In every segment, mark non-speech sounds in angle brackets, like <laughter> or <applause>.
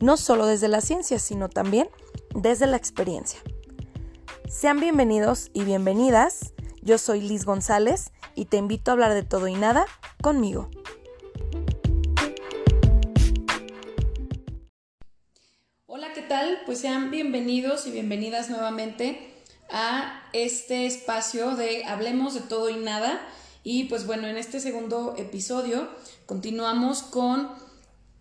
no solo desde la ciencia, sino también desde la experiencia. Sean bienvenidos y bienvenidas. Yo soy Liz González y te invito a hablar de todo y nada conmigo. Hola, ¿qué tal? Pues sean bienvenidos y bienvenidas nuevamente a este espacio de Hablemos de todo y nada. Y pues bueno, en este segundo episodio continuamos con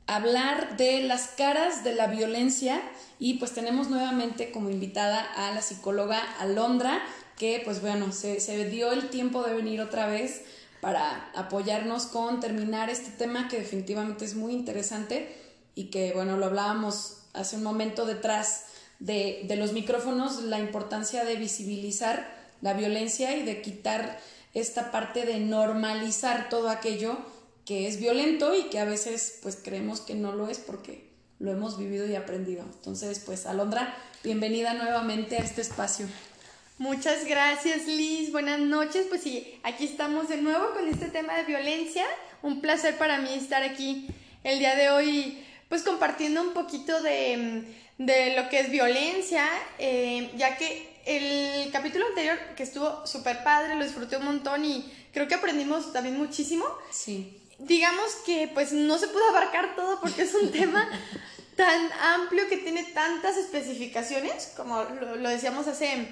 hablar de las caras de la violencia y pues tenemos nuevamente como invitada a la psicóloga Alondra, que pues bueno, se, dio el tiempo de venir otra vez para apoyarnos con terminar este tema que definitivamente es muy interesante y que bueno, lo hablábamos hace un momento detrás de, de los micrófonos, la importancia de visibilizar la violencia y de quitar esta parte de normalizar todo aquello que es violento y que a veces pues creemos que no lo es porque lo hemos vivido y aprendido. Entonces, pues Alondra, bienvenida nuevamente a este espacio. Muchas gracias Liz, buenas noches. Pues sí, aquí estamos de nuevo con este tema de violencia. Un placer para mí estar aquí el día de hoy, pues compartiendo un poquito de, de lo que es violencia, eh, ya que el capítulo anterior que estuvo súper padre, lo disfruté un montón y creo que aprendimos también muchísimo. Sí digamos que pues no se pudo abarcar todo porque es un <laughs> tema tan amplio que tiene tantas especificaciones, como lo, decíamos hace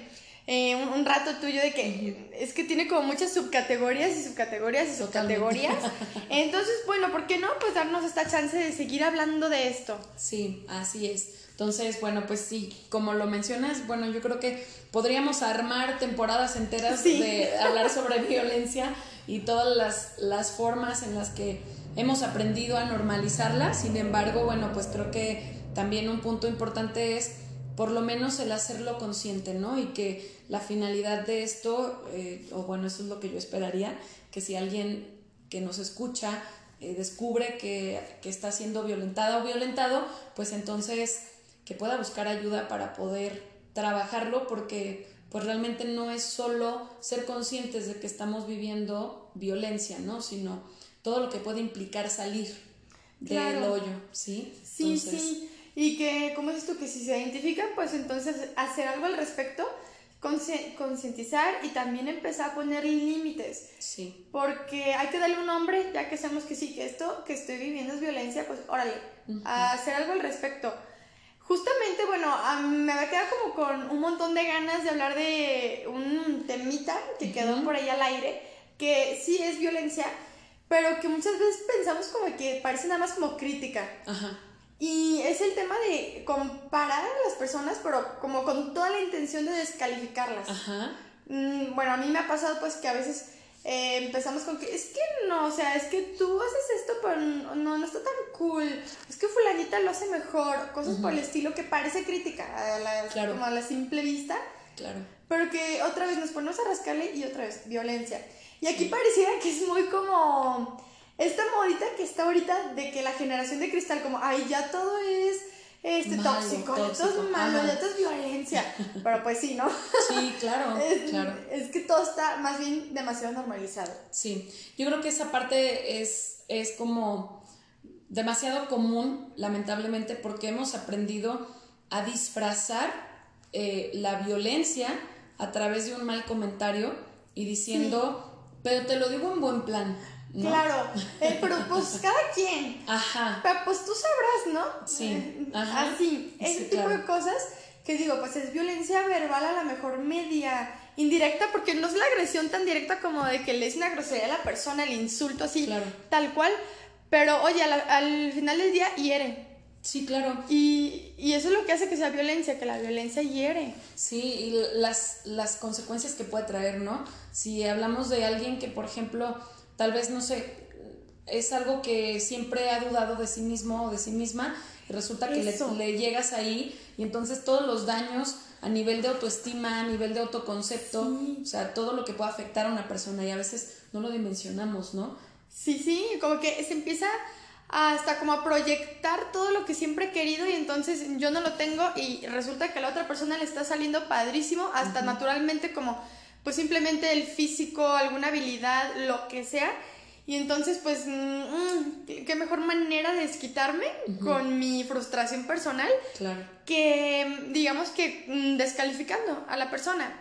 eh, un, rato tuyo, de que es que tiene como muchas subcategorías y subcategorías y subcategorías. <laughs> Entonces, bueno, ¿por qué no? Pues darnos esta chance de seguir hablando de esto. Sí, así es. Entonces, bueno, pues sí, como lo mencionas, bueno, yo creo que podríamos armar temporadas enteras de hablar sobre violencia y todas las, las formas en las que hemos aprendido a normalizarla. Sin embargo, bueno, pues creo que también un punto importante es por lo menos el hacerlo consciente, ¿no? Y que la finalidad de esto, eh, o bueno, eso es lo que yo esperaría, que si alguien que nos escucha eh, descubre que, que está siendo violentada o violentado, pues entonces que pueda buscar ayuda para poder trabajarlo porque pues realmente no es solo ser conscientes de que estamos viviendo violencia, ¿no? Sino todo lo que puede implicar salir del hoyo, ¿sí? Sí, sí. Y que, como dices tú, que si se identifican, pues entonces hacer algo al respecto, concientizar y también empezar a poner límites. Sí. Porque hay que darle un nombre, ya que sabemos que sí, que esto que estoy viviendo es violencia, pues órale, a hacer algo al respecto. Justamente, bueno, me había quedado como con un montón de ganas de hablar de un temita que quedó por ahí al aire, que sí es violencia, pero que muchas veces pensamos como que parece nada más como crítica. Ajá. Y es el tema de comparar a las personas, pero como con toda la intención de descalificarlas. Ajá. Mm, bueno, a mí me ha pasado pues que a veces eh, empezamos con que es que no, o sea, es que tú haces esto, pero no, no está tan cool. Es que fulanita lo hace mejor, cosas por el estilo que parece crítica a la, como a la simple vista. Claro. Pero que otra vez nos ponemos a rascarle y otra vez violencia. Y aquí pareciera que es muy como esta modita que está ahorita de que la generación de cristal, como, ay, ya todo es este tóxico, ya todo es malo, todo es violencia. Pero pues sí, ¿no? Sí, claro, <laughs> es, claro. Es que todo está más bien demasiado normalizado. Sí, yo creo que esa parte es, es como demasiado común, lamentablemente, porque hemos aprendido a disfrazar eh, la violencia a través de un mal comentario y diciendo, pero te lo digo en buen plan. Claro, eh, pero pues cada quien. Ajá. Pero pues tú sabrás, ¿no? Sí. Eh, Ajá. Así, ese tipo de cosas que digo, pues es violencia verbal a la mejor media, indirecta, porque no es la agresión tan directa como de que le es una grosería a la persona, el insulto así, tal cual, pero oye, al, final del día hiere. Sí, claro. Y, y, eso es lo que hace que sea violencia, que la violencia hiere. Sí, y las, las consecuencias que puede traer, ¿no? Si hablamos de alguien que, por ejemplo, tal vez, no sé, es algo que siempre ha dudado de sí mismo o de sí misma y resulta que le, le, llegas ahí y entonces todos los daños a nivel de autoestima, a nivel de autoconcepto, o sea, todo lo que puede afectar a una persona y a veces no lo dimensionamos, ¿no? Sí, sí, como que se empieza hasta como a proyectar todo lo que siempre he querido y entonces yo no lo tengo y resulta que a la otra persona le está saliendo padrísimo, hasta naturalmente como pues simplemente el físico, alguna habilidad, lo que sea. Y entonces, pues, mm, qué mejor manera de desquitarme con mi frustración personal claro. que, digamos que, mm, descalificando a la persona.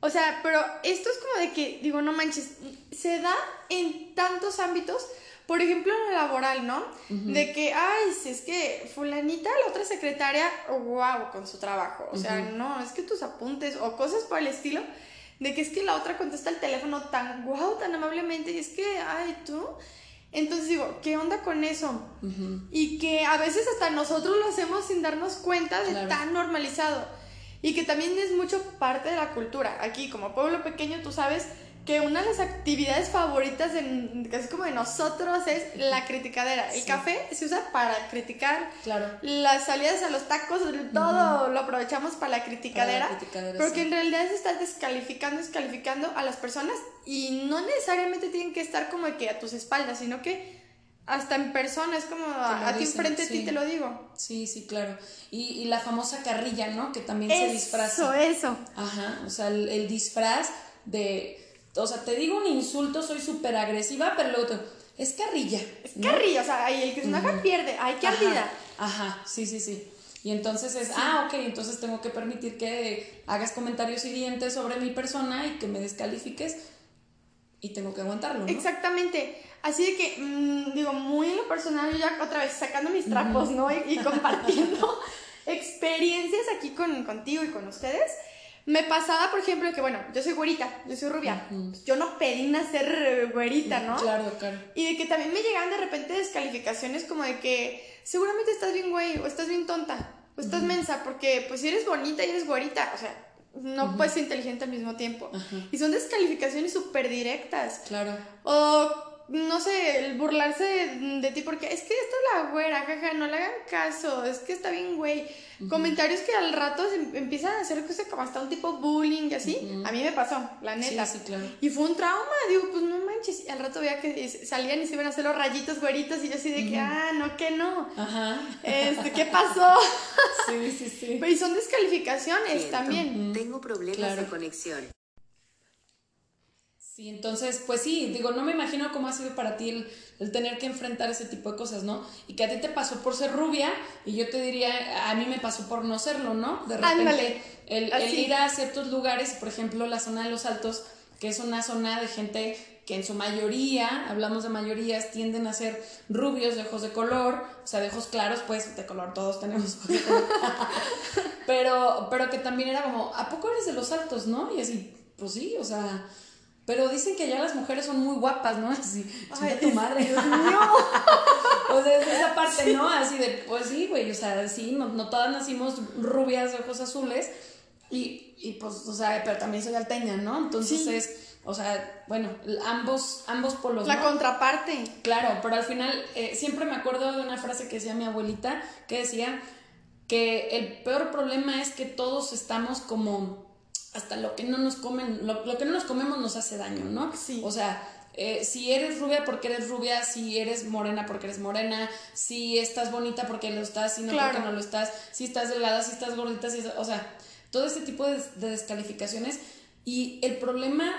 O sea, pero esto es como de que, digo, no manches, se da en tantos ámbitos por ejemplo, en lo laboral, ¿no? De que, ay, si es que fulanita, la otra secretaria, wow, con su trabajo. O sea, no, es que tus apuntes o cosas por el estilo, de que es que la otra contesta el teléfono tan wow, tan amablemente, y es que, ay, tú. Entonces digo, ¿qué onda con eso? Y que a veces hasta nosotros lo hacemos sin darnos cuenta de tan normalizado. Y que también es mucho parte de la cultura. Aquí, como pueblo pequeño, tú sabes que una de las actividades favoritas de, casi como de nosotros es la criticadera. El café se usa para criticar. Claro. Las salidas a los tacos, todo lo aprovechamos para la criticadera. porque en realidad se está descalificando, descalificando a las personas y no necesariamente tienen que estar como que a tus espaldas, sino que hasta en persona, es como a, ti enfrente de ti te lo digo. Sí, sí, claro. Y, la famosa carrilla, ¿no? Que también se disfraza. Eso, eso. Ajá, o sea, el disfraz de o sea, te digo un insulto, soy súper agresiva, pero luego te, es carrilla. Es carrilla, o sea, el que se enoja pierde, hay que ardida. Ajá, sí, sí, sí. Y entonces es, ah, ok, entonces tengo que permitir que hagas comentarios hirientes sobre mi persona y que me descalifiques y tengo que aguantarlo. ¿no? Exactamente. Así de que, mm, digo, muy en lo personal, yo ya otra vez sacando mis trapos, ¿no? Y, compartiendo <laughs> experiencias aquí con, contigo y con ustedes. Me pasaba, por ejemplo, que bueno, yo soy güerita, yo soy rubia. Yo no pedí nacer güerita, ¿no? Claro, claro. Y de que también me llegaban de repente descalificaciones como de que seguramente estás bien güey, o estás bien tonta, o estás mensa, porque pues si eres bonita y eres güerita, o sea, no puedes ser inteligente al mismo tiempo. Y son descalificaciones súper directas. Claro. O no sé, el burlarse de, ti porque es que esta es la güera, jaja, no le hagan caso, es que está bien, güey. Comentarios que al rato se empiezan a hacer como hasta un tipo bullying y así. A mí me pasó, la neta. Sí, claro. Y fue un trauma, digo, pues no manches. Y al rato veía que salían y se iban a hacer los rayitos güeritos y yo así de que, ah, no, que no. Ajá. Este, ¿qué <laughs> pasó? sí, sí, sí. Y son descalificaciones también. Tengo problemas de conexión. Sí, entonces, pues sí, digo, no me imagino cómo ha sido para ti el, tener que enfrentar ese tipo de cosas, ¿no? Y que a ti te pasó por ser rubia y yo te diría, a mí me pasó por no serlo, ¿no? De repente, el, ir a ciertos lugares, por ejemplo, la zona de los altos, que es una zona de gente que en su mayoría, hablamos de mayorías, tienden a ser rubios de ojos de color, o sea, de ojos claros, pues de color todos tenemos <laughs> pero, pero que también era como, ¿a poco eres de los altos, no? Y así, pues sí, o sea pero dicen que ya las mujeres son muy guapas, ¿no? <laughs> Así, Ay, tu madre. <laughs> <laughs> Dios mío. o sea, es esa parte, ¿no? Así de, pues sí, güey, o sea, sí, no, no todas nacimos rubias de ojos azules y, y pues, o sea, pero también soy alteña, ¿no? Entonces es, o sea, bueno, ambos, ambos polos. La contraparte. Claro, pero al final eh, siempre me acuerdo de una frase que decía mi abuelita, que decía que el peor problema es que todos estamos como hasta lo que no nos comen, lo, que no nos comemos nos hace daño, ¿no? Sí. O sea, eh, si eres rubia porque eres rubia, si eres morena porque eres morena, si estás bonita porque lo estás, si no porque no lo estás, si estás delgada, si estás gordita, si o sea, todo este tipo de, descalificaciones. Y el problema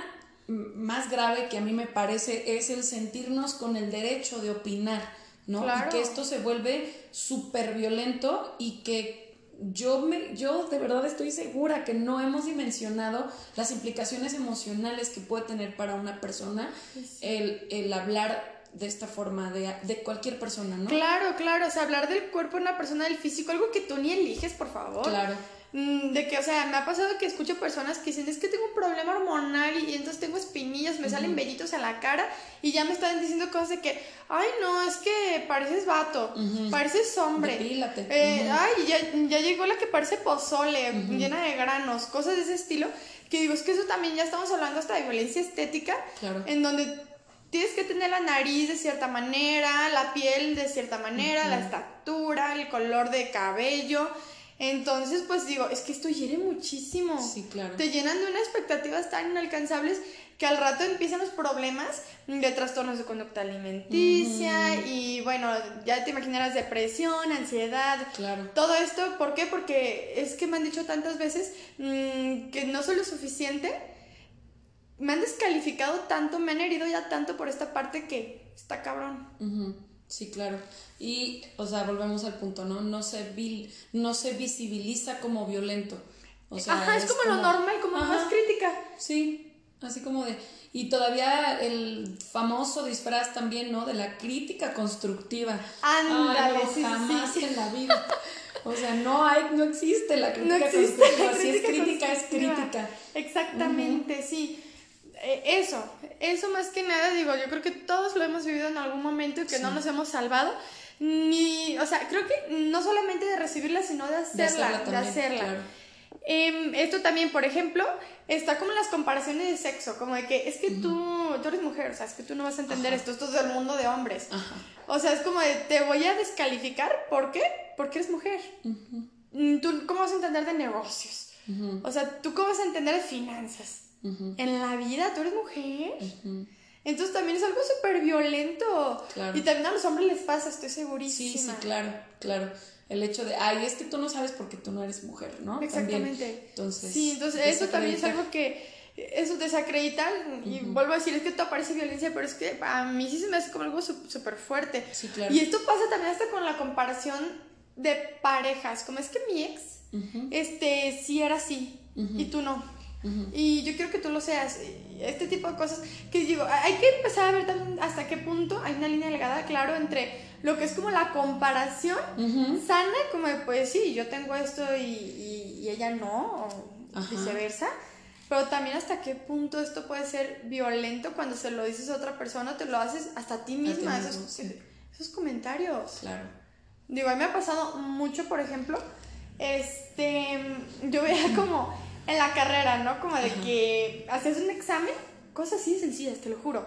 más grave que a mí me parece es el sentirnos con el derecho de opinar, ¿no? Y que esto se vuelve súper violento y que yo, me, yo de verdad estoy segura que no hemos dimensionado las implicaciones emocionales que puede tener para una persona el, el hablar de esta forma de, de, cualquier persona, ¿no? Claro, claro, o sea, hablar del cuerpo de una persona, del físico, algo que tú ni eliges, por favor. Claro. Mm, de que, o sea, me ha pasado que escucho personas que dicen, es que tengo un problema hormonal y, entonces tengo espinillas, me salen vellitos en la cara y ya me están diciendo cosas de que, ay, no, es que pareces vato, pareces hombre. Eh, ay, ya, ya, llegó la que parece pozole, llena de granos, cosas de ese estilo. Que digo, es que eso también ya estamos hablando hasta de violencia estética, en donde tienes que tener la nariz de cierta manera, la piel de cierta manera, la estatura, el color de cabello. Entonces, pues digo, es que esto hiere muchísimo. Sí, claro. Te llenan de unas expectativas tan inalcanzables que al rato empiezan los problemas de trastornos de conducta alimenticia y bueno, ya te imaginarás depresión, ansiedad, Claro. todo esto, ¿por qué? Porque es que me han dicho tantas veces mm, que no soy lo suficiente, me han descalificado tanto, me han herido ya tanto por esta parte que está cabrón. Ujú, Sí, claro. Y, o sea, volvemos al punto, ¿no? No se, vil, no se visibiliza como violento. O sea, Ajá, es, como, lo normal, como Ajá. más crítica. Sí, así como de... Y todavía el famoso disfraz también, ¿no? De la crítica constructiva. Ándale, Ay, no, sí, jamás sí. en la vida. O sea, no hay, no existe la crítica No existe constructiva. la Si es crítica es crítica. Exactamente, sí. Eh, eso, eso más que nada, digo, yo creo que todos lo hemos vivido en algún momento y que no nos hemos salvado. Ni, o sea, creo que no solamente de recibirla, sino de De hacerla, de hacerla. claro. Em, esto también, por ejemplo, está como las comparaciones de sexo, como de que es que tú, tú eres mujer, o sea, es que tú no vas a entender Ajá. esto, esto es del mundo de hombres. Ajá. O sea, es como de, te voy a descalificar, ¿por qué? Porque eres mujer. Mm, ¿Tú cómo vas a entender de negocios? O sea, ¿tú cómo vas a entender de finanzas? En la vida, tú eres mujer. Entonces también es algo súper violento. Claro. Y también a los hombres les pasa, estoy Sí, segurísima. sí, claro, claro. El hecho de, ay, es que tú no sabes porque tú no eres mujer, ¿no? También. Exactamente. Entonces, Sí, entonces eso también es algo que eso desacreditar y vuelvo a decir es que esto parece violencia pero es que a mí sí se me hace como algo súper fuerte Sí, claro. y esto pasa también hasta con la comparación de parejas como es que mi ex este sí era así y tú no y yo quiero que tú lo seas este tipo de cosas que digo hay que empezar a ver también hasta qué punto hay una línea delgada claro entre lo que es como la comparación Ujú. sana como de pues sí yo tengo esto y, y- y ella no o Ajá. viceversa pero también hasta qué punto esto puede ser violento cuando se lo dices a otra persona te lo haces hasta a ti misma mismo, esos, sí. esos comentarios Claro. Digo, a mí me ha pasado mucho, por ejemplo, este, yo veía como en la carrera, ¿no? Como de Ajá. que hacías un examen, cosas así sencillas, te lo juro.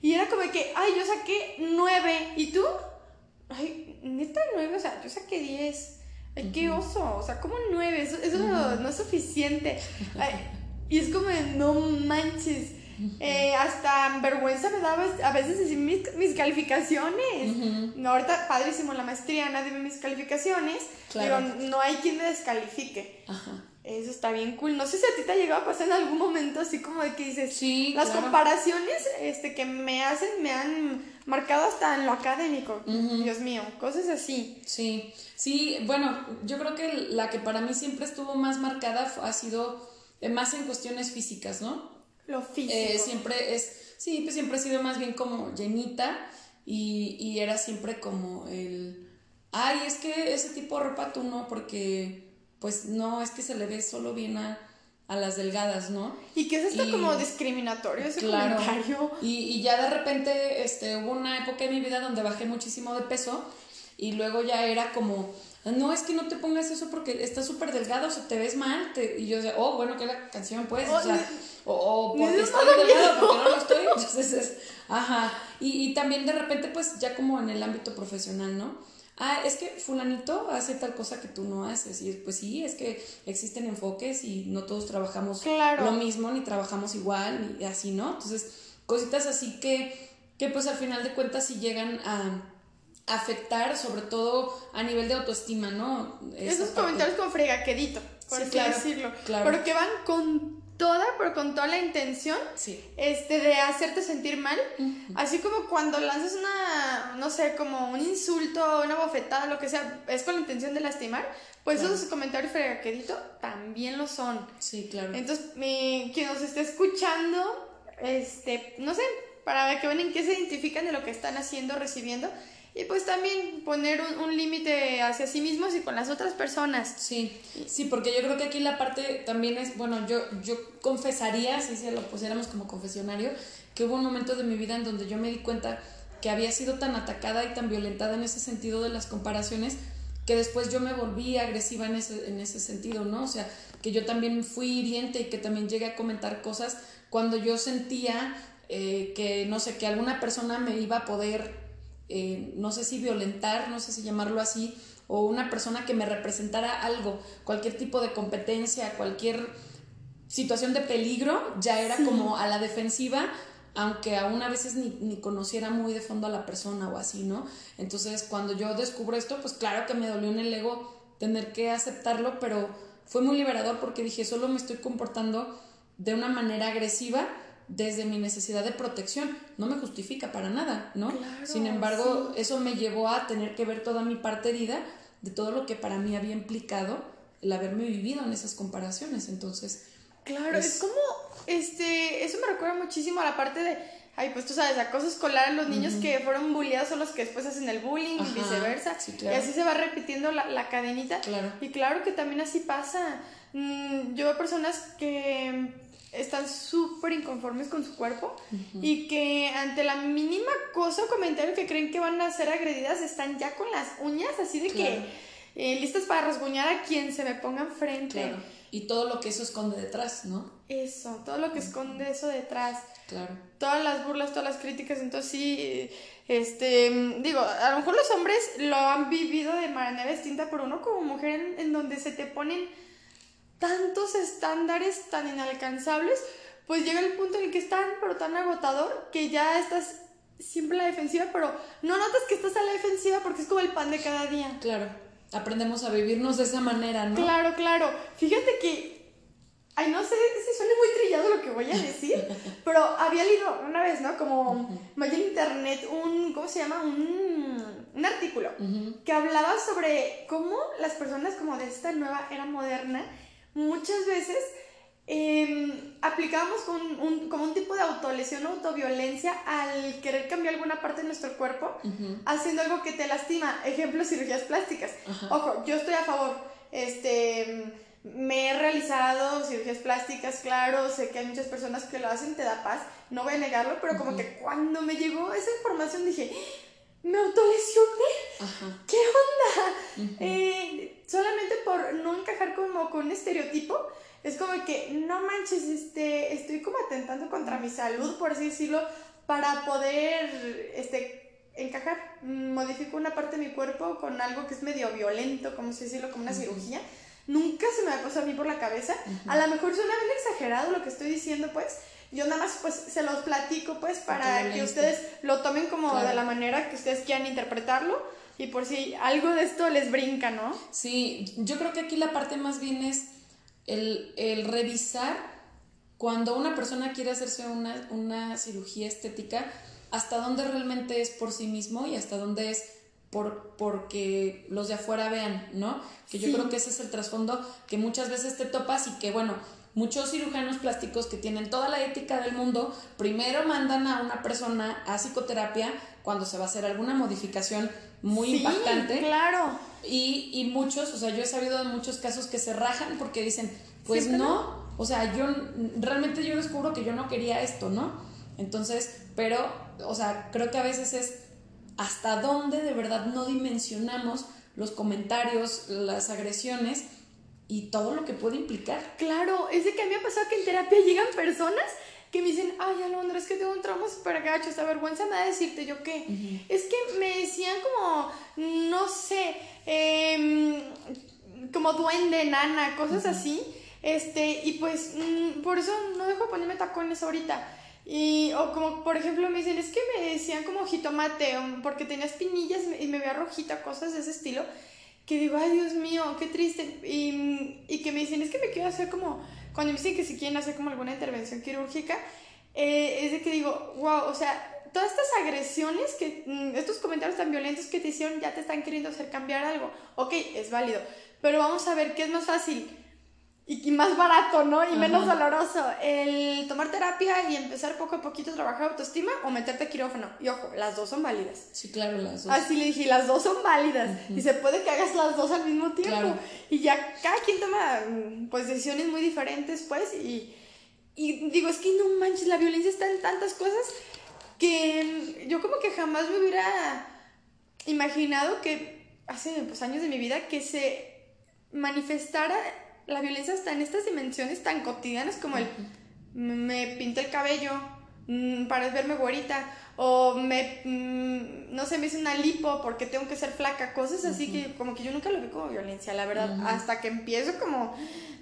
Y era como de que, ay, yo saqué nueve, ¿y tú? Ay, neta nueve, o sea, yo saqué diez. Ay, qué oso, o sea, como nueve, eso, eso no es suficiente. Ay, y es como de, no manches. Eh, hasta vergüenza me daba a veces decir mis, mis calificaciones. Ujú. No, ahorita padrísimo la maestría, nadie ve mis calificaciones. Claro. Digo, no hay quien me descalifique. Ajá. Eso está bien cool. No sé si a ti te ha llegado a pasar en algún momento así como de que dices, Sí, las claro. comparaciones este, que me hacen me han marcado hasta en lo académico. Dios mío, cosas así. Sí, sí, bueno, yo creo que la que para mí siempre estuvo más marcada ha sido eh, más en cuestiones físicas, ¿no? Lo físico. Eh, siempre es, sí, pues siempre he sido más bien como llenita y, y era siempre como el, ay, es que ese tipo de ropa tú no, porque pues no, es que se le ve solo bien a, a las delgadas, ¿no? Y que es esto y- como discriminatorio ese Claro. comentario. Y, y ya de repente este, hubo una época en mi vida donde bajé muchísimo de peso y luego ya era como, no, es que no te pongas eso porque estás súper delgado, o sea, te ves mal. te- y yo decía, oh, bueno, que la canción pues, o Oh, sea, ni- o, o porque estoy delgado, porque no lo estoy. <laughs> Entonces es, ajá. Y, y también de repente pues ya como en el ámbito profesional, ¿no? Ah, es que fulanito hace tal cosa que tú no haces. Y pues sí, es que existen enfoques y no todos trabajamos Claro. lo mismo, ni trabajamos igual, ni así, ¿no? Entonces, cositas así que, que pues al final de cuentas sí llegan a afectar, sobre todo a nivel de autoestima, ¿no? Esa Esos parte. comentarios como fregaquedito, por Sí, así claro, decirlo. claro. Pero que van con toda, pero con toda la intención Sí. este, de hacerte sentir mal. Así como cuando lanzas una, no sé, como un insulto, una bofetada, lo que sea, es con la intención de lastimar, pues Claro. esos comentarios fregaquedito también lo son. Sí, claro. Entonces, mi, quien nos esté escuchando, este, no sé, para que vean en qué se identifican de lo que están haciendo, recibiendo. Y pues también poner un, un límite hacia sí mismos y con las otras personas. Sí, sí, porque yo creo que aquí la parte también es, bueno, yo, yo confesaría, si se lo pusiéramos como confesionario, que hubo un momento de mi vida en donde yo me di cuenta que había sido tan atacada y tan violentada en ese sentido de las comparaciones, que después yo me volví agresiva en ese, en ese sentido, ¿no? O sea, que yo también fui hiriente y que también llegué a comentar cosas cuando yo sentía eh, que, no sé, que alguna persona me iba a poder, eh, no sé si violentar, no sé si llamarlo así, o una persona que me representara algo, cualquier tipo de competencia, cualquier situación de peligro, ya era como a la defensiva, aunque aún a veces ni, ni, conociera muy de fondo a la persona o así, ¿no? Entonces, cuando yo descubro esto, pues claro que me dolió en el ego tener que aceptarlo, pero fue muy liberador porque dije, solo me estoy comportando de una manera agresiva desde mi necesidad de protección. No me justifica para nada, ¿no? Sin embargo, eso me llevó a tener que ver toda mi parte herida de todo lo que para mí había implicado el haberme vivido en esas comparaciones. Entonces. Claro, es, como. Este. Eso me recuerda muchísimo a la parte de. Ay, pues tú sabes, acoso escolar a los niños que fueron bulliados son los que después hacen el bullying y viceversa. Y así se va repitiendo la, la cadenita. Claro. Y claro que también así pasa. Mm, yo veo personas que están súper inconformes con su cuerpo y que ante la mínima cosa o comentario que creen que van a ser agredidas están ya con las uñas así de que eh, listas para rasguñar a quien se me ponga enfrente. Claro. Y todo lo que eso esconde detrás, ¿no? Eso, todo lo que esconde eso detrás. Claro. Todas las burlas, todas las críticas, entonces sí, este, digo, a lo mejor los hombres lo han vivido de manera distinta, pero uno como mujer en donde se te ponen tantos estándares tan inalcanzables, pues llega el punto en el que es tan, pero tan agotador que ya estás siempre a la defensiva, pero no notas que estás a la defensiva porque es como el pan de cada día. Claro, aprendemos a vivirnos de esa manera, ¿no? Claro, claro. Fíjate que, ay, no sé si suena muy trillado lo que voy a decir, <laughs> pero había leído una vez, ¿no? Como vaya en internet un, ¿cómo se llama? Un, un artículo que hablaba sobre cómo las personas como de esta nueva era moderna muchas veces eh, aplicamos un, como un tipo de autolesión o autoviolencia al querer cambiar alguna parte de nuestro cuerpo haciendo algo que te lastima. Ejemplo, cirugías plásticas. Ojo, yo estoy a favor. Este, me he realizado cirugías plásticas, claro, sé que hay muchas personas que lo hacen, te da paz, no voy a negarlo, pero como que cuando me llegó esa información dije, me autolesioné. ¿Qué onda? Eh, solamente por no encajar como con un estereotipo, es como que, no manches, este, estoy como atentando contra mi salud, por así decirlo, para poder este, encajar. Modifico una parte de mi cuerpo con algo que es medio violento, como así decirlo, como una cirugía. Nunca se me ha pasado a mí por la cabeza. A lo mejor suena bien exagerado lo que estoy diciendo, pues, yo nada más pues se los platico pues para que ustedes lo tomen como de la manera que ustedes quieran interpretarlo y por si algo de esto les brinca, ¿no? Sí, yo creo que aquí la parte más bien es el, el revisar cuando una persona quiere hacerse una, una cirugía estética, hasta dónde realmente es por sí mismo y hasta dónde es por, porque los de afuera vean, ¿no? Que yo creo que ese es el trasfondo que muchas veces te topas y que, bueno, muchos cirujanos plásticos que tienen toda la ética del mundo, primero mandan a una persona a psicoterapia cuando se va a hacer alguna modificación muy sí, impactante. Claro. Y, y, muchos, o sea, yo he sabido de muchos casos que se rajan porque dicen, pues no, o sea, yo realmente yo descubro que yo no quería esto, ¿no? Entonces, pero, o sea, creo que a veces es hasta dónde de verdad no dimensionamos los comentarios, las agresiones y todo lo que puede implicar. Claro, es de que a mí me ha pasado que en terapia llegan personas que me dicen, ay Alondra, es que tengo un trauma súper gacho, esta vergüenza me da decirte yo qué. Es que me decían como, no sé, eh, como duende, nana, cosas así. Este, y pues mm, por eso no dejo de ponerme tacones ahorita. Y, o como por ejemplo me dicen, es que me decían como jitomate, porque tenía espinillas y me veía rojita, cosas de ese estilo que digo, ay Dios mío, qué triste. Y, y, que me dicen, es que me quiero hacer como, cuando me dicen que si quieren hacer como alguna intervención quirúrgica, eh, es de que digo, wow, o sea, todas estas agresiones, que, mm, estos comentarios tan violentos que te hicieron, ya te están queriendo hacer cambiar algo. Ok, es válido, pero vamos a ver qué es más fácil y más barato, ¿no? Y menos doloroso. El tomar terapia y empezar poco a poquito a trabajar autoestima o meterte quirófano. Y ojo, las dos son válidas. Sí, claro, las dos. Así le dije, las dos son válidas. Y se puede que hagas las dos al mismo tiempo. Y ya cada quien toma, pues, decisiones muy diferentes, pues. Y, y digo, es que no manches, la violencia está en tantas cosas que yo como que jamás me hubiera imaginado que hace pues, años de mi vida que se manifestara la violencia está en estas dimensiones tan cotidianas como el me pinté el cabello, mm, para verme güerita, o me, mm, no sé, me hice una lipo porque tengo que ser flaca, cosas así que como que yo nunca lo vi como violencia, la verdad, hasta que empiezo como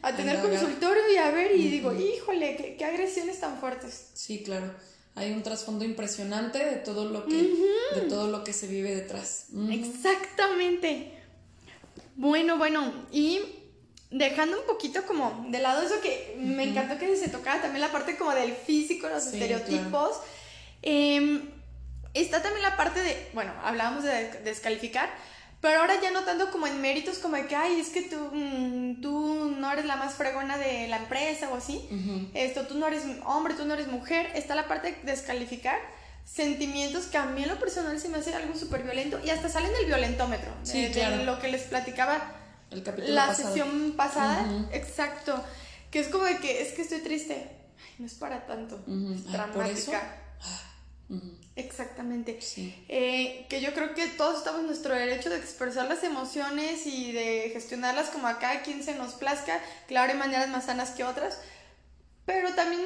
a tener consultorio y a ver y digo, híjole, qué, qué agresiones tan fuertes. Sí, claro. Hay un trasfondo impresionante de todo lo que, de todo lo que se vive detrás. Exactamente. Bueno, bueno, y dejando un poquito como de lado eso que me encantó que se tocara también la parte como del físico, los estereotipos. Em, está también la parte de, bueno, hablábamos de descalificar, pero ahora ya no tanto como en méritos, como de que, ay, es que tú, mm, tú no eres la más fregona de la empresa o así. Esto, tú no eres hombre, tú no eres mujer. Está la parte de descalificar sentimientos que a mí en lo personal se me hace algo súper violento y hasta salen del violentómetro. Sí, de, lo que les platicaba El capítulo la sesión pasada. Exacto. Que es como de que, es que estoy triste. Ay, no es para tanto. Es dramática. Exactamente. Eh, que yo creo que todos estamos en nuestro derecho de expresar las emociones y de gestionarlas como a cada quien se nos plazca. Claro, hay maneras más sanas que otras. Pero también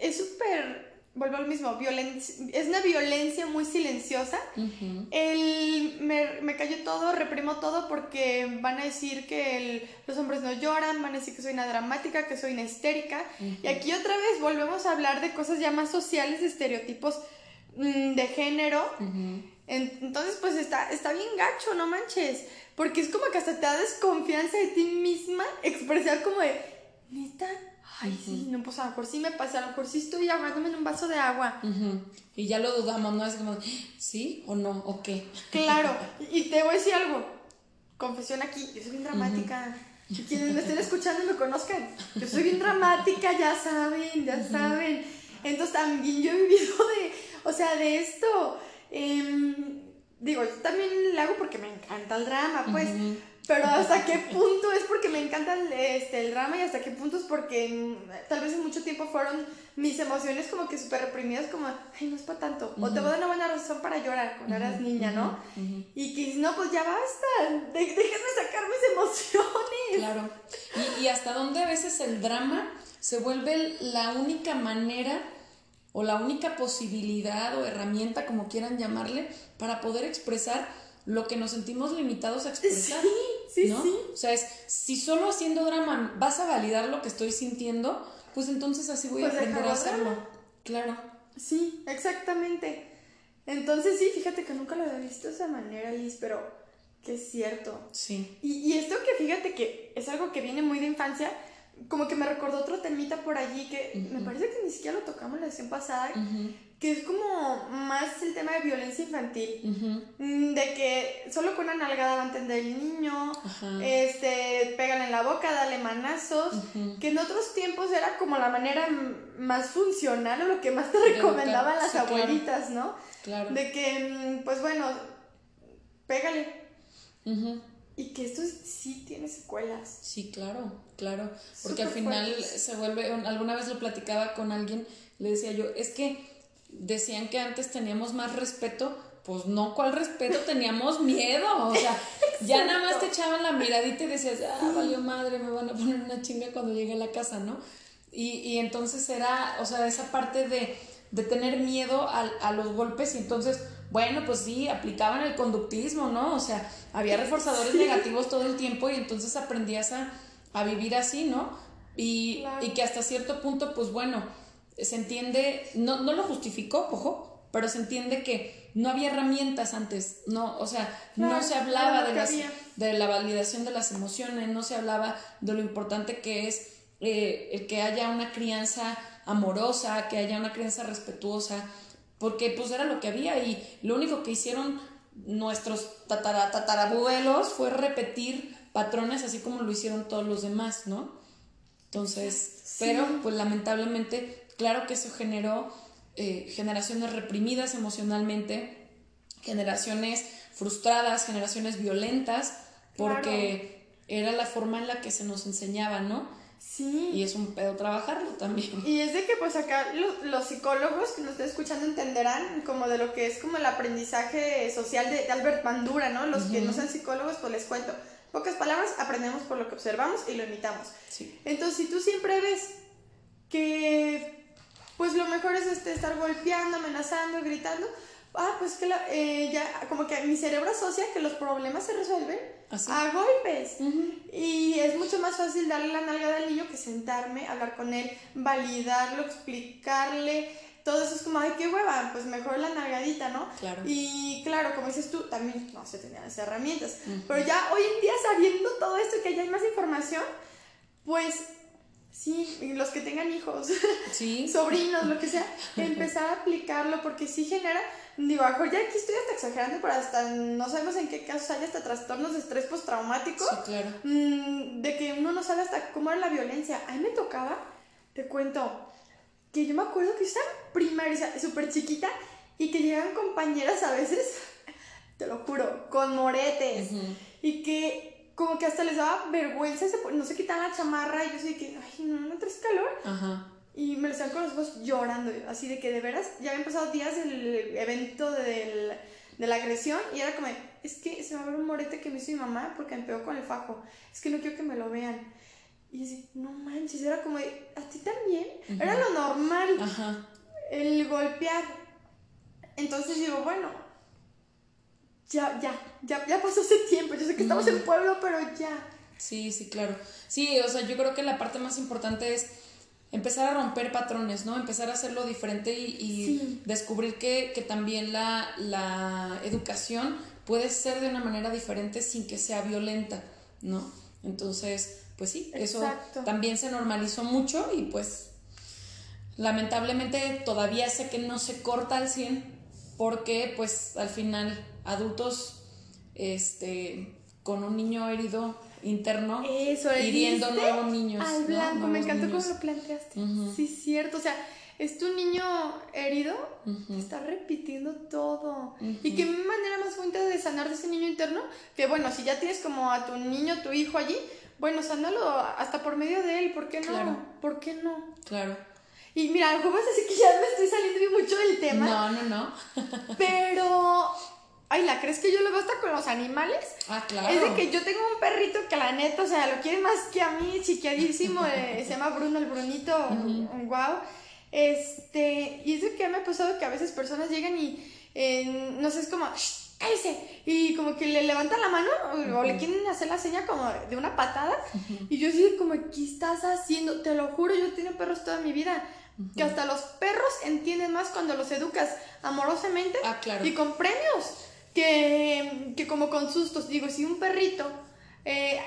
es súper, vuelvo al mismo, es una violencia muy silenciosa. El, me, me callo todo, reprimo todo porque van a decir que los hombres no lloran, van a decir que soy una dramática, que soy una histérica. Y aquí otra vez volvemos a hablar de cosas ya más sociales, de estereotipos Mm, de género. Entonces, pues está, está bien gacho, no manches. Porque es como que hasta te da desconfianza de ti misma expresar como de, neta, ay, sí, no, pues a lo mejor sí me pasé, a lo mejor sí estoy ahogándome en un vaso de agua. Y ya lo dudamos, ¿no? Es como, ¿sí o no? ¿O qué? Claro, <laughs> y te voy a decir algo, confesión aquí, yo soy bien dramática. <laughs> Quienes me estén escuchando y me conozcan, yo soy bien <laughs> dramática, ya saben, ya saben. Entonces también yo he vivido de o sea, de esto, em, digo, yo también lo hago porque me encanta el drama, pues, pero hasta qué punto es porque me encanta el, este, el drama y hasta qué punto es porque mm, tal vez en mucho tiempo fueron mis emociones como que súper reprimidas, como, ay, no es para tanto, o te voy a dar una buena razón para llorar cuando eras niña, ¿no? Y que no, pues ya basta, déjenme sacar mis emociones. Claro, y, y hasta dónde a veces el drama se vuelve la única manera o la única posibilidad o herramienta, como quieran llamarle, para poder expresar lo que nos sentimos limitados a expresar. Sí, sí, sí. O sea, es, si solo haciendo drama vas a validar lo que estoy sintiendo, pues entonces así voy a pues aprender a hacerlo. Claro. Sí, exactamente. Entonces sí, fíjate que nunca lo había visto de esa manera, Liz, pero que es cierto. Sí. Y, y esto que fíjate que es algo que viene muy de infancia, como que me recordó otro temita por allí que me parece que ni siquiera lo tocamos la sesión pasada, que es como más el tema de violencia infantil, mm, de que solo con una nalgada va a entender el niño, este, pégale en la boca, dale manazos, que en otros tiempos era como la manera más funcional o lo que más te recomendaban las abuelitas, ¿no? Claro. De que, mm, pues bueno, pégale. Y que esto sí tiene secuelas. Sí, claro, claro. Porque al final se vuelve, alguna vez lo platicaba con alguien, le decía yo, es que decían que antes teníamos más respeto, pues no, ¿cuál respeto? <laughs> Teníamos miedo, o sea, ya nada más te echaban la miradita y decías, ah, valió madre, me van a poner una chinga cuando llegue a la casa, ¿no? Y, y entonces era, o sea, esa parte de, de tener miedo a, a los golpes y entonces bueno, pues sí, aplicaban el conductismo, ¿no? O sea, había reforzadores <laughs> negativos todo el tiempo y entonces aprendías a, vivir así, ¿no? Y, que hasta cierto punto, pues bueno, se entiende, no, no lo justificó, ojo, pero se entiende que no había herramientas antes, no, o sea, no se hablaba de, las, de la validación de las emociones, no se hablaba de lo importante que es eh, el que haya una crianza amorosa, que haya una crianza respetuosa, porque pues era lo que había y lo único que hicieron nuestros tatarabuelos fue repetir patrones así como lo hicieron todos los demás, ¿no? Entonces, pero pues lamentablemente, claro que eso generó eh, generaciones reprimidas emocionalmente, generaciones frustradas, generaciones violentas, porque era la forma en la que se nos enseñaba, ¿no? Sí. Y es un pedo trabajarlo también. Y es de que pues acá los, psicólogos que nos estén escuchando entenderán como de lo que es como el aprendizaje social de, Albert Bandura, ¿no? Los que no sean psicólogos pues les cuento. Pocas palabras, aprendemos por lo que observamos y lo imitamos. Sí. Entonces si tú siempre ves que pues lo mejor es este, estar golpeando, amenazando, gritando. Ah, pues que la, eh, ya, como que mi cerebro asocia que los problemas se resuelven a golpes. Y es mucho más fácil darle la nalgada al niño que sentarme, hablar con él, validarlo, explicarle. Todo eso es como, ay, qué hueva, pues mejor la nalgadita, ¿no? Claro. Y claro, como dices tú, también no se tenían esas herramientas. Pero ya hoy en día, sabiendo todo esto, que ya hay más información, pues Sí, los que tengan hijos, <laughs> ¿Sí? sobrinos, lo que sea, empezar a aplicarlo porque sí genera, digo, ya aquí estoy hasta exagerando, pero hasta no sabemos en qué casos hay hasta trastornos de estrés postraumático. Sí, claro. Mm, de que uno no sabe hasta cómo era la violencia. A mí me tocaba, te cuento, que yo me acuerdo que estaba primaria, súper chiquita, y que llegaban compañeras a veces, <laughs> te lo juro, con moretes, y que como que hasta les daba vergüenza, no se quitaban la chamarra y yo así que, ay, no, no traes calor. Ajá. Y me lo estaban con los ojos llorando, así de que de veras ya habían pasado días del evento del, de la agresión y era como, es que se va a ver un morete que me hizo mi mamá porque me pegó con el fajo, es que no quiero que me lo vean. Y así, no manches, era como, ¿a ti también? Era lo normal, Ajá. el golpear. Entonces digo, bueno, ya, ya, ya, ya pasó ese tiempo. Yo sé que estamos en pueblo, pero ya. Sí, sí, claro. Sí, o sea, yo creo que la parte más importante es empezar a romper patrones, ¿no? Empezar a hacerlo diferente y, descubrir que, que también la, la, educación puede ser de una manera diferente sin que sea violenta, ¿no? Entonces, pues sí, eso también se normalizó mucho y pues lamentablemente todavía sé que no se corta al 100 porque pues al final adultos este, con un niño herido interno Eso, hiriendo nuevos niños. Al blanco, me encantó cómo lo planteaste. Sí, cierto. O sea, es tu niño herido, está repitiendo todo. Y qué manera más bonita de sanar de ese niño interno, que bueno, si ya tienes como a tu niño, tu hijo allí, bueno, sánalo hasta por medio de él, ¿por qué no? Claro. ¿Por qué no? Claro. Y mira, ¿cómo es así que ya me estoy saliendo mucho del tema? No, no, no. <laughs> pero Ay, ¿la crees que yo lo veo hasta con los animales? Ah, claro. Es de que yo tengo un perrito que la neta, o sea, lo quiere más que a mí, chiquiadísimo, eh, se llama Bruno, el Brunito, wow. Este, y es de que me ha pasado que a veces personas llegan y, eh, no sé, es como, ¡cállese! Y como que le levantan la mano o le quieren hacer la seña como de una patada. Y yo así como, ¿qué estás haciendo? Te lo juro, yo he tenido perros toda mi vida. Que hasta los perros entienden más cuando los educas amorosamente ah, claro. y con premios que, que como con sustos, digo, si un perrito eh,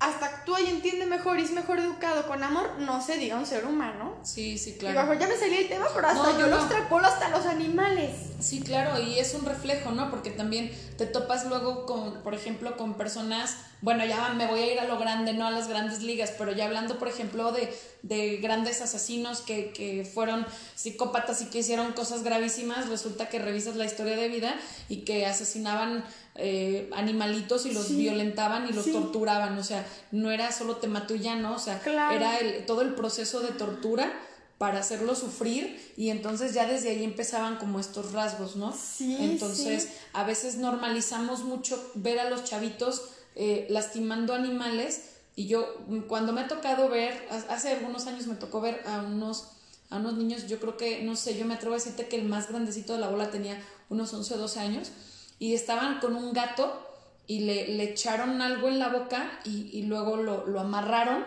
hasta actúa y entiende mejor y es mejor educado con amor, no se diga un ser humano. Sí, sí, claro. Digo, ya me salía el tema, pero hasta yo los trapolo hasta los animales. Sí, claro, y es un reflejo, ¿no? Porque también te topas luego con, por ejemplo, con personas, bueno, ya me voy a ir a lo grande, no a las grandes ligas, pero ya hablando, por ejemplo, de, de grandes asesinos que, que fueron psicópatas y que hicieron cosas gravísimas, resulta que revisas la historia de vida y que asesinaban eh, animalitos y los violentaban y los torturaban, o sea, no era solo te mato y ya, ¿no? O sea, era el, todo el proceso de tortura para hacerlo sufrir y entonces ya desde ahí empezaban como estos rasgos, ¿no? Sí. Entonces, a veces normalizamos mucho ver a los chavitos eh, lastimando animales y yo cuando me ha tocado ver, hace algunos años me tocó ver a unos a unos niños, yo creo que, no sé, yo me atrevo a decirte que el más grandecito de la bola tenía unos 11 o 12 años y estaban con un gato y le, le echaron algo en la boca y, y luego lo, lo amarraron.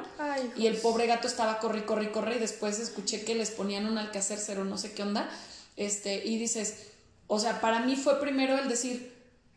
Y el pobre gato estaba corre, corre, corre y después escuché que les ponían un alcacercero, no sé qué onda, este, y dices, o sea, para mí fue primero el decir,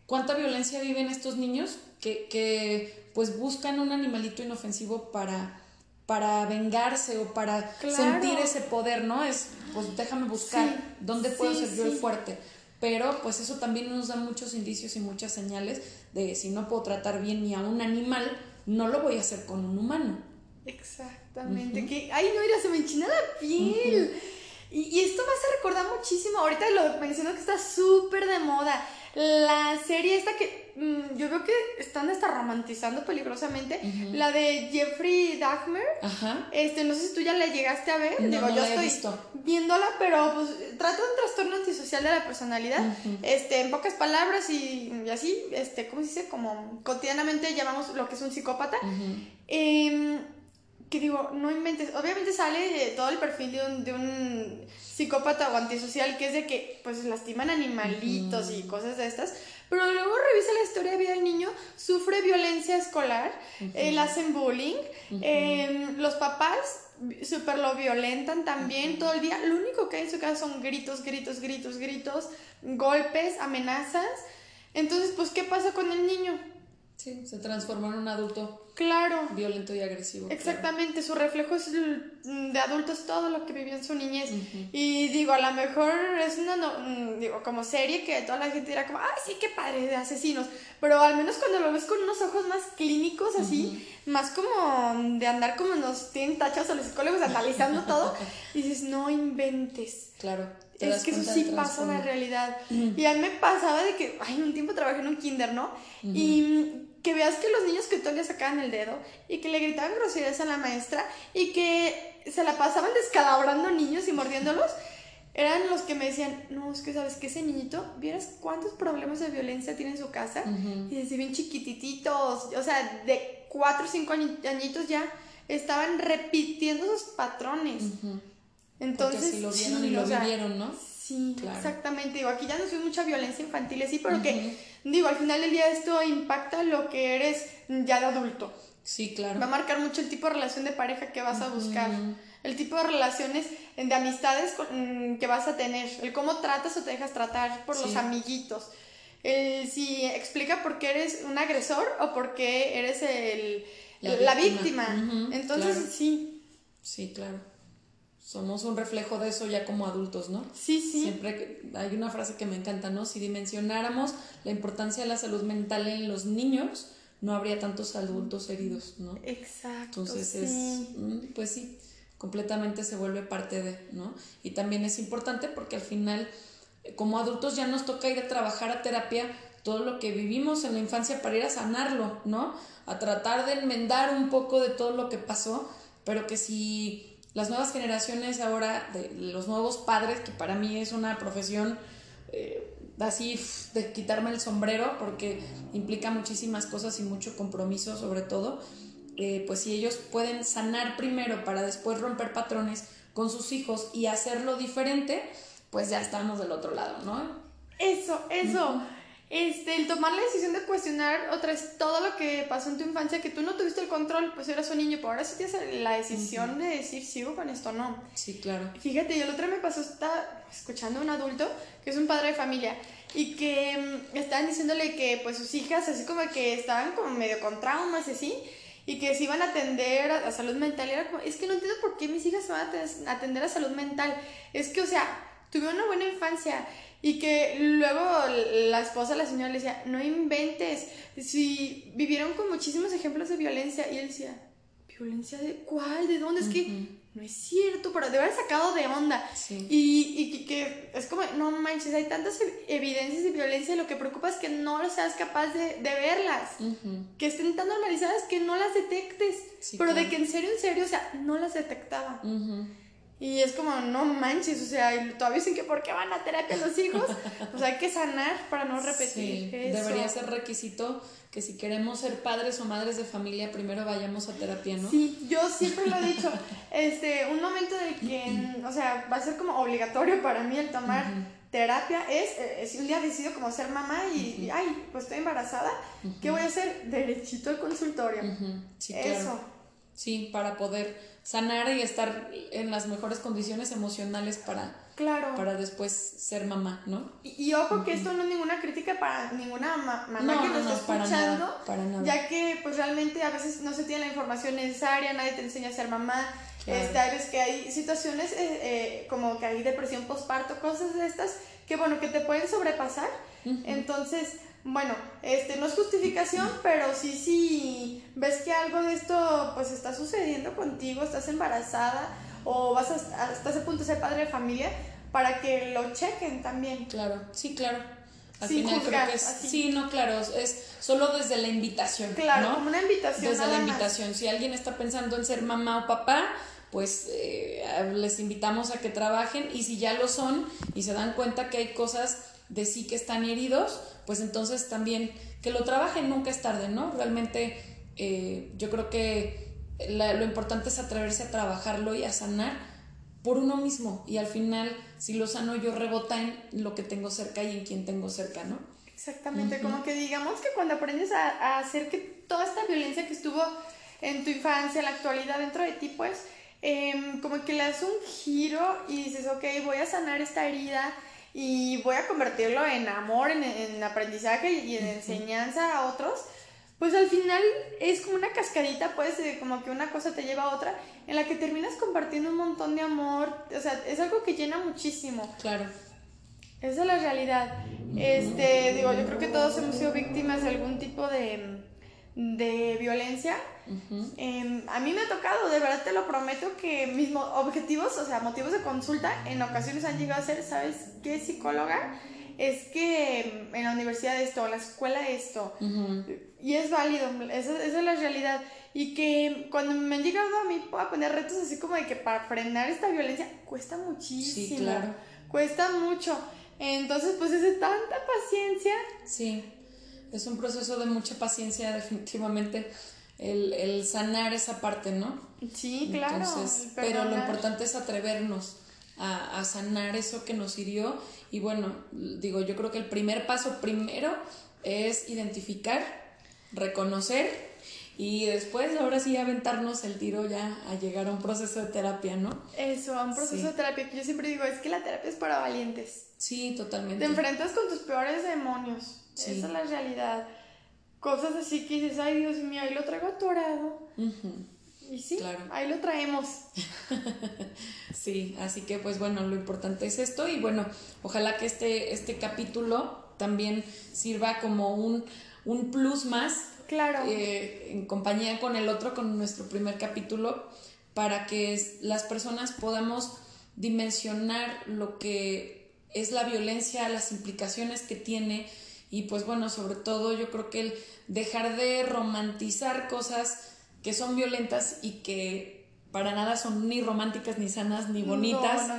¿cuánta violencia viven estos niños que, que pues buscan un animalito inofensivo para para vengarse o para sentir ese poder, ¿no? Es, pues déjame buscar dónde puedo ser yo el fuerte pero pues eso también nos da muchos indicios y muchas señales de si no puedo tratar bien ni a un animal, no lo voy a hacer con un humano. Exactamente, que, ay no, mira, se me enchina la piel. y, y, esto me hace recordar muchísimo, ahorita lo menciono que está súper de moda, la serie esta que mm, yo veo que están hasta romantizando peligrosamente, la de Jeffrey Dahmer. Ajá. Este, no sé si tú ya la llegaste a ver. No, Digo, no yo la he estoy visto. viéndola, pero pues trata un trastorno antisocial de la personalidad. Este, en pocas palabras y, y, así, este, ¿cómo se dice? Como cotidianamente llamamos lo que es un psicópata. Eh, que digo, no inventes, obviamente sale todo el perfil de un, de un psicópata o antisocial que es de que pues lastiman animalitos y cosas de estas, pero luego revisa la historia de vida del niño, sufre violencia escolar, eh, le hacen bullying, em, los papás súper lo violentan también todo el día, lo único que hay en su casa son gritos, gritos, gritos, gritos, golpes, amenazas, entonces pues ¿qué pasa con el niño? Sí, se transformó en un adulto Claro. Violento y agresivo. Exactamente, su reflejo es de adultos todo lo que vivió en su niñez. Y digo, a lo mejor es una, mm, digo, como serie que toda la gente dirá como, ay, sí, qué padre, de asesinos. Pero al menos cuando lo ves con unos ojos más clínicos, así, más como de andar como nos tienen tachos a los psicólogos analizando todo, <laughs> dices, no inventes. Claro. Es que eso sí pasa en la realidad. Y a mí me pasaba de que, ay, un tiempo trabajé en un kinder, ¿no? Y que veas que los niños que todo le sacaban el dedo y que le gritaban groserías a la maestra y que se la pasaban descalabrando niños y mordiéndolos, eran los que me decían, no, es que sabes que ese niñito, ¿vieras cuántos problemas de violencia tiene en su casa? Y desde bien chiquitititos, o sea, de cuatro o cinco añitos ya, estaban repitiendo esos patrones. Entonces, lo vieron y lo vivieron, ¿no? Sí, exactamente. Digo, aquí ya no soy mucha violencia infantil, sí, pero que, digo, al final del día esto impacta lo que eres ya de adulto. Sí, claro. Va a marcar mucho el tipo de relación de pareja que vas a buscar, el tipo de relaciones de amistades mm, que vas a tener, el cómo tratas o te dejas tratar por los amiguitos. El, si explica por qué eres un agresor o por qué eres el, la víctima. Entonces, sí. Sí, claro somos un reflejo de eso ya como adultos, ¿no? Sí, sí. Siempre hay una frase que me encanta, ¿no? Si dimensionáramos la importancia de la salud mental en los niños, no habría tantos adultos heridos, ¿no? Exacto. Entonces es, mm, pues sí, completamente se vuelve parte de, ¿no? Y también es importante porque al final, como adultos ya nos toca ir a trabajar a terapia todo lo que vivimos en la infancia para ir a sanarlo, ¿no? A tratar de enmendar un poco de todo lo que pasó, pero que si las nuevas generaciones ahora, de los nuevos padres, que para mí es una profesión eh, así de quitarme el sombrero porque implica muchísimas cosas y mucho compromiso sobre todo, eh, pues si ellos pueden sanar primero para después romper patrones con sus hijos y hacerlo diferente, pues ya estamos del otro lado, ¿no? Eso, eso este, el tomar la decisión de cuestionar otra vez todo lo que pasó en tu infancia, que tú no tuviste el control, pues eras un niño, pero ahora sí tienes la decisión de decir sigo con esto o no. Sí, claro. Fíjate, yo el otro me pasó, está escuchando a un adulto que es un padre de familia y que mm, estaban diciéndole que pues sus hijas así como que estaban como medio con traumas y así y que se iban a atender a, salud mental y era como, es que no entiendo por qué mis hijas se van a atender a salud mental. Es que, o sea, tuvieron una buena infancia y que luego la esposa, la señora, le decía, no inventes, si vivieron con muchísimos ejemplos de violencia. Y él decía, ¿violencia de cuál? ¿De dónde? Es que no es cierto, pero de haber sacado de onda. Y, y, que es como, no manches, hay tantas evidencias de violencia, lo que preocupa es que no seas capaz de, de verlas, que estén tan normalizadas que no las detectes, pero de que en serio, en serio, o sea, no las detectaba. Y es como, no manches, o sea, todavía dicen que por qué van a terapia los <laughs> hijos. O sea, hay que sanar para no repetir. Debería ser requisito que si queremos ser padres o madres de familia, primero vayamos a terapia, ¿no? Sí, yo siempre lo he dicho. <laughs> Este, un momento del que, o sea, va a ser como obligatorio para mí el tomar terapia es, eh, si un día decido como ser mamá y, ay, pues estoy embarazada, ¿qué voy a hacer? Derechito al consultorio. Eso. Sí, para poder sanar y estar en las mejores condiciones emocionales para, claro. para después ser mamá, ¿no? Y, ojo que esto no es ninguna crítica para ninguna mamá que nos está escuchando, para nada, ya que pues realmente a veces no se tiene la información necesaria, nadie te enseña a ser mamá, este, hay veces que hay situaciones eh, eh, como que hay depresión postparto, cosas de estas, que bueno, que te pueden sobrepasar, entonces bueno, este no es justificación, pero sí, sí, ves que algo de esto pues está sucediendo contigo, estás embarazada o vas a, estás a punto de ser padre de familia, para que lo chequen también. Claro, sí, claro. Al final creo que es, sí, no, claro, es solo desde la invitación. Claro, como una invitación. Desde la invitación. Si alguien está pensando en ser mamá o papá, pues eh, les invitamos a que trabajen y si ya lo son y se dan cuenta que hay cosas de sí que están heridos, pues entonces también que lo trabajen nunca es tarde, ¿no? Realmente eh, yo creo que lo importante es atreverse a trabajarlo y a sanar por uno mismo. Y al final, si lo sano yo, rebota en lo que tengo cerca y en quien tengo cerca, ¿no? Exactamente, como que digamos que cuando aprendes a, a, hacer que toda esta violencia que estuvo en tu infancia, en la actualidad dentro de ti, pues, em, como que le das un giro y dices, ok, voy a sanar esta herida y voy a convertirlo en amor, en, en aprendizaje y en enseñanza a otros pues al final es como una cascadita, pues, como que una cosa te lleva a otra, en la que terminas compartiendo un montón de amor, o sea, es algo que llena muchísimo. Claro. Esa es la realidad. Este, digo, yo creo que todos hemos sido víctimas de algún tipo de, de violencia. Em, a mí me ha tocado, de verdad te lo prometo, que mis objetivos, o sea, motivos de consulta, en ocasiones han llegado a ser, ¿sabes qué, psicóloga? es que en la universidad esto, en la escuela esto, y es válido, esa, es la realidad. Y que cuando me han llegado a mí a poner retos así como de que para frenar esta violencia cuesta muchísimo, sí, claro. cuesta mucho. Entonces, pues es de tanta paciencia. Sí, es un proceso de mucha paciencia definitivamente el, el sanar esa parte, ¿no? Sí, claro. pero lo importante es atrevernos a, a sanar eso que nos hirió y bueno, digo, yo creo que el primer paso primero es identificar, reconocer y después ahora sí aventarnos el tiro ya a llegar a un proceso de terapia, ¿no? Eso, a un proceso de terapia que yo siempre digo, es que la terapia es para valientes. Sí, totalmente. Te enfrentas con tus peores demonios. Esa es la realidad. Cosas así que dices, ay Dios mío, ahí lo traigo atorado. Y sí, ahí lo traemos. <laughs> sí, así que pues bueno, lo importante es esto y bueno, ojalá que este, este capítulo también sirva como un, un plus más. Claro. Eh, en compañía con el otro, con nuestro primer capítulo, para que las personas podamos dimensionar lo que es la violencia, las implicaciones que tiene y pues bueno, sobre todo yo creo que el dejar de romantizar cosas que son violentas y que para nada son ni románticas, ni sanas, ni bonitas.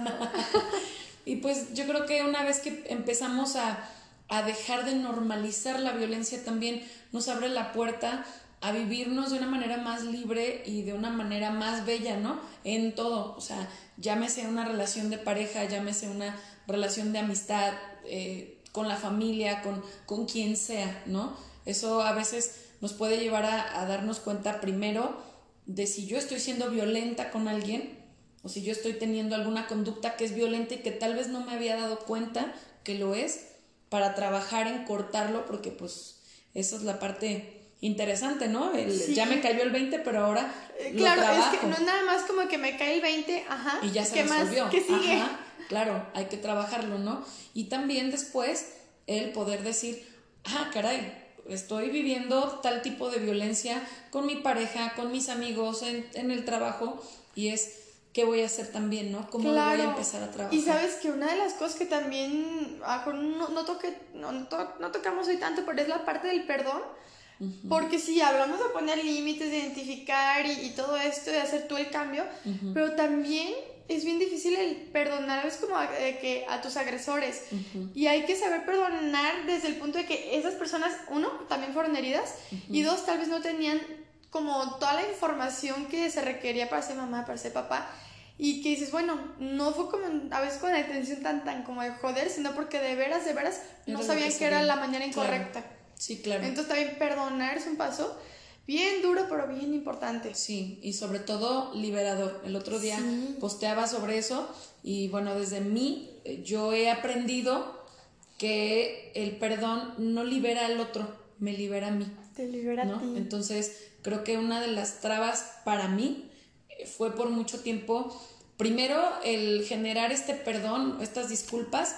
<laughs> y pues yo creo que una vez que empezamos a, a dejar de normalizar la violencia también nos abre la puerta a vivirnos de una manera más libre y de una manera más bella, ¿no? En todo, o sea, llámese una relación de pareja, llámese una relación de amistad, eh, con la familia, con, con quien sea, ¿no? Eso a veces nos puede llevar a, darnos cuenta primero de si yo estoy siendo violenta con alguien o si yo estoy teniendo alguna conducta que es violenta y que tal vez no me había dado cuenta que lo es, para trabajar en cortarlo, porque pues esa es la parte interesante, ¿no? Ya me cayó el 20, pero ahora... Eh, claro, es que no es nada más como que me cae el 20, ajá. Y ya se resolvió. ¿Qué sigue? claro, hay que trabajarlo, ¿no? Y también después el poder decir, ah, caray, estoy viviendo tal tipo de violencia con mi pareja, con mis amigos, en, el trabajo, y es qué voy a hacer también, ¿no? ¿Cómo voy a empezar a trabajar? Y sabes que una de las cosas que también no, no, toque, no, no, tocamos hoy tanto, pero es la parte del perdón. Porque sí, hablamos de poner límites, de identificar y, todo esto, de hacer todo el cambio, pero también es bien difícil el perdonar, es como eh, que a tus agresores. Y hay que saber perdonar desde el punto de que esas personas, uno, también fueron heridas, y dos, tal vez no tenían como toda la información que se requería para ser mamá, para ser papá. Y que dices, bueno, no fue como a veces con la intención tan, tan como de joder, sino porque de veras, de veras, no sabían que, era la manera incorrecta. Sí, claro. Entonces también perdonar es un paso bien duro, pero bien importante. Sí, y sobre todo liberador. El otro día posteaba sobre eso y bueno, desde mí eh, yo he aprendido que el perdón no libera al otro, me libera a mí. Te libera a ti. Entonces, creo que una de las trabas para mí fue por mucho tiempo, primero el generar este perdón, estas disculpas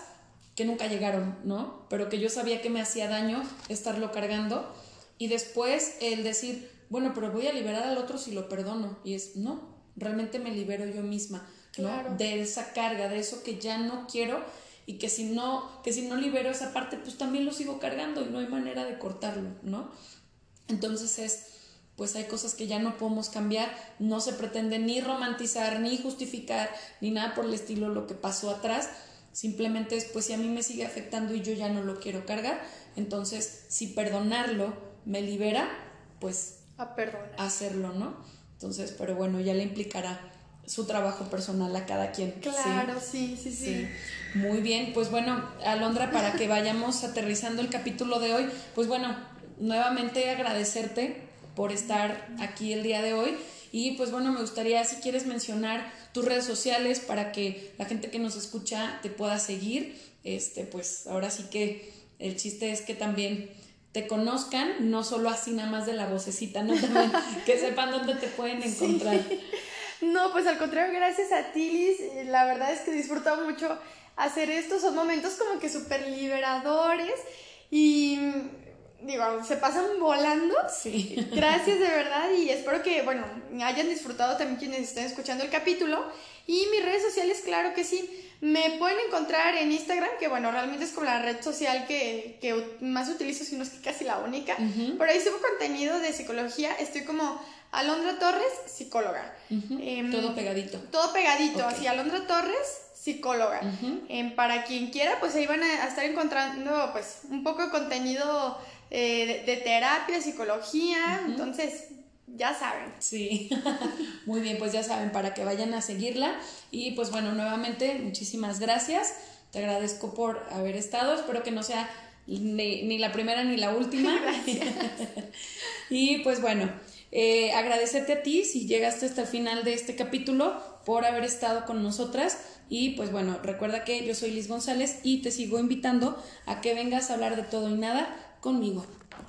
que nunca llegaron, ¿no? Pero que yo sabía que me hacía daño estarlo cargando y después el decir, bueno, pero voy a liberar al otro si lo perdono. Y es, no, realmente me libero yo misma, ¿no? De esa carga, de eso que ya no quiero y que si no, que si no libero esa parte, pues también lo sigo cargando y no hay manera de cortarlo, ¿no? Entonces es, pues hay cosas que ya no podemos cambiar, no se pretende ni romantizar, ni justificar, ni nada por el estilo lo que pasó atrás, simplemente es, pues si a mí me sigue afectando y yo ya no lo quiero cargar, entonces si perdonarlo me libera, pues a perdonar. hacerlo, ¿no? Entonces, pero bueno, ya le implicará su trabajo personal a cada quien. Claro, sí, sí, sí. Muy bien, pues bueno, Alondra, para que vayamos aterrizando el capítulo de hoy, pues bueno, nuevamente agradecerte por estar aquí el día de hoy y pues bueno, me gustaría si quieres mencionar tus redes sociales para que la gente que nos escucha te pueda seguir. Este, pues ahora sí que el chiste es que también te conozcan, no solo así nada más de la vocecita, ¿no? También <laughs> que sepan dónde te pueden encontrar. <laughs> No, pues al contrario, gracias a ti, Liz. La verdad es que disfruto mucho hacer esto. Son momentos como que súper liberadores y digo, se pasan volando. Sí. Gracias de <laughs> verdad y espero que, bueno, hayan disfrutado también quienes estén escuchando el capítulo. Y mis redes sociales, claro que sí. Me pueden encontrar en Instagram, que bueno, realmente es como la red social que, que más utilizo, si no es que casi la única. Por ahí subo contenido de psicología. Estoy como Alondra Torres, psicóloga. Em, todo pegadito. Todo pegadito, así, Alondra Torres, psicóloga. Em, para quien quiera, pues ahí van a, estar encontrando pues un poco de contenido eh, de, terapia, psicología. Entonces, ya saben. Sí, <laughs> muy bien, pues ya saben, para que vayan a seguirla. Y pues bueno, nuevamente, muchísimas gracias. Te agradezco por haber estado. Espero que no sea ni, la primera ni la última. <laughs> Gracias. <laughs> y pues bueno, eh, agradecerte a ti si llegaste hasta el final de este capítulo por haber estado con nosotras. Y pues bueno, recuerda que yo soy Liz González y te sigo invitando a que vengas a hablar de todo y nada conmigo.